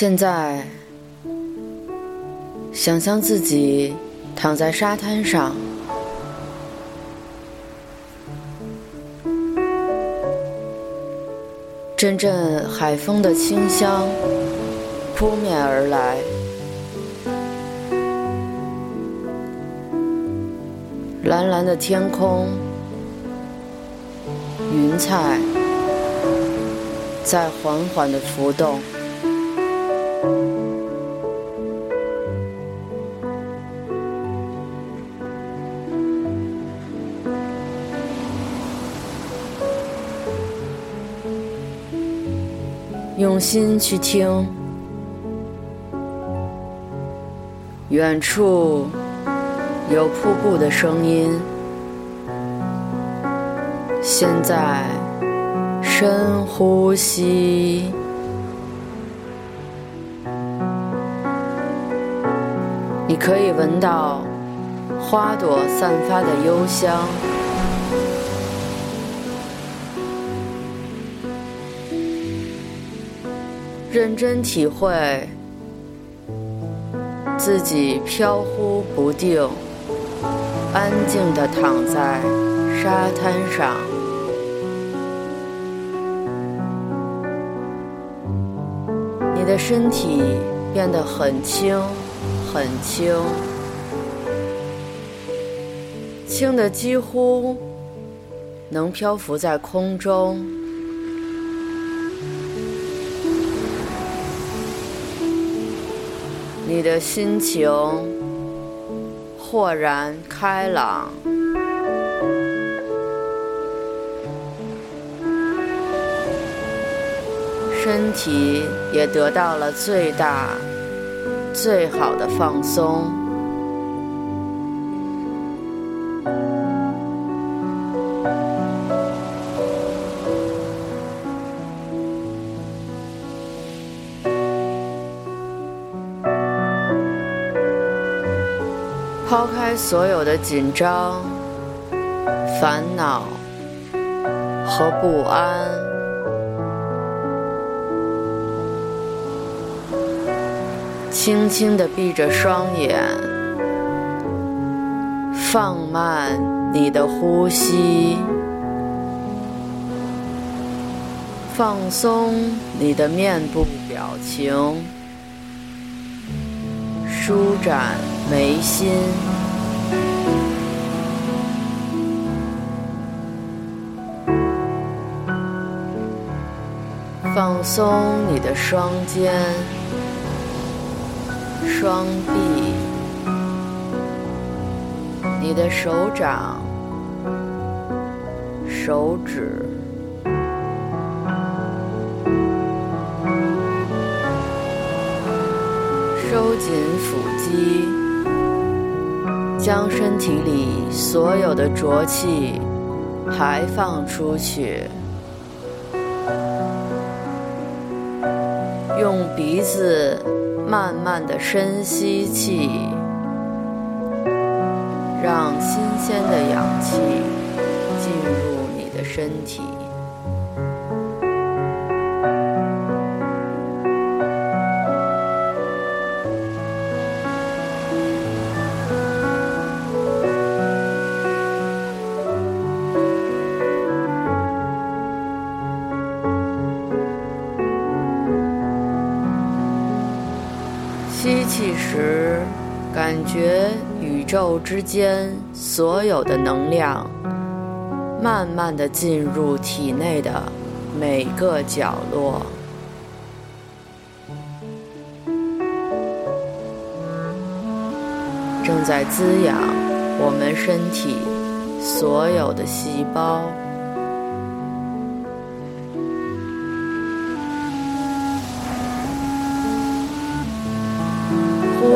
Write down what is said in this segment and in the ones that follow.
现在，想象自己躺在沙滩上，阵阵海风的清香扑面而来，蓝蓝的天空，云彩在缓缓的浮动。用心去听，远处有瀑布的声音。现在深呼吸，你可以闻到花朵散发的幽香。认真体会自己飘忽不定，安静地躺在沙滩上，你的身体变得很轻，很轻，轻的几乎能漂浮在空中。你的心情豁然开朗，身体也得到了最大、最好的放松。抛开所有的紧张、烦恼和不安，轻轻地闭着双眼，放慢你的呼吸，放松你的面部表情，舒展。眉心，放松你的双肩、双臂，你的手掌、手指，收紧腹肌。将身体里所有的浊气排放出去，用鼻子慢慢的深吸气，让新鲜的氧气进入你的身体。吸气时，感觉宇宙之间所有的能量慢慢的进入体内的每个角落，正在滋养我们身体所有的细胞。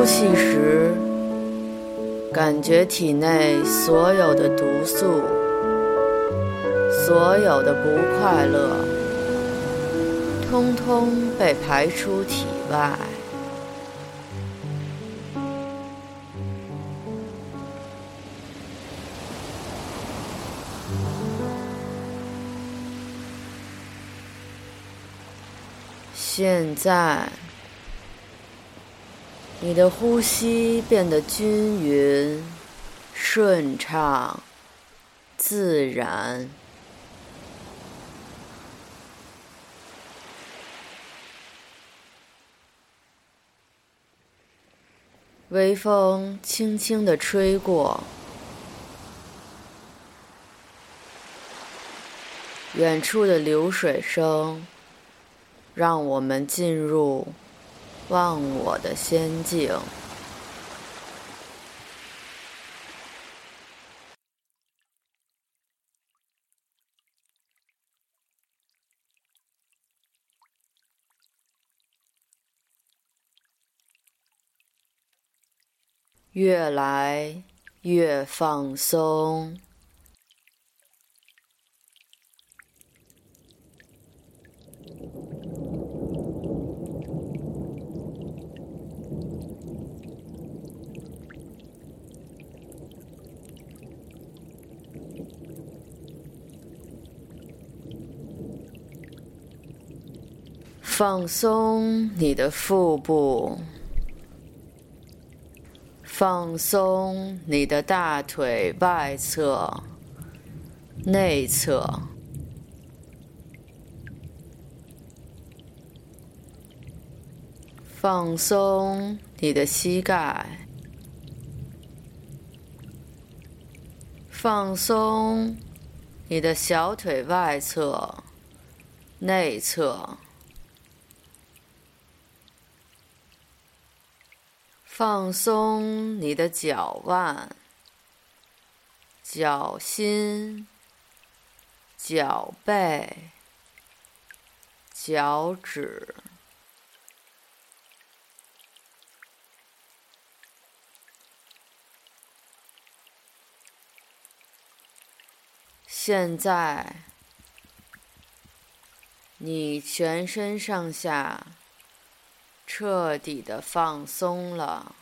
呼气时，感觉体内所有的毒素、所有的不快乐，通通被排出体外。现在。你的呼吸变得均匀、顺畅、自然。微风轻轻地吹过，远处的流水声，让我们进入。忘我的仙境，越来越放松。放松你的腹部，放松你的大腿外侧、内侧，放松你的膝盖，放松你的小腿外侧、内侧。放松你的脚腕、脚心、脚背、脚趾。现在，你全身上下。彻底的放松了，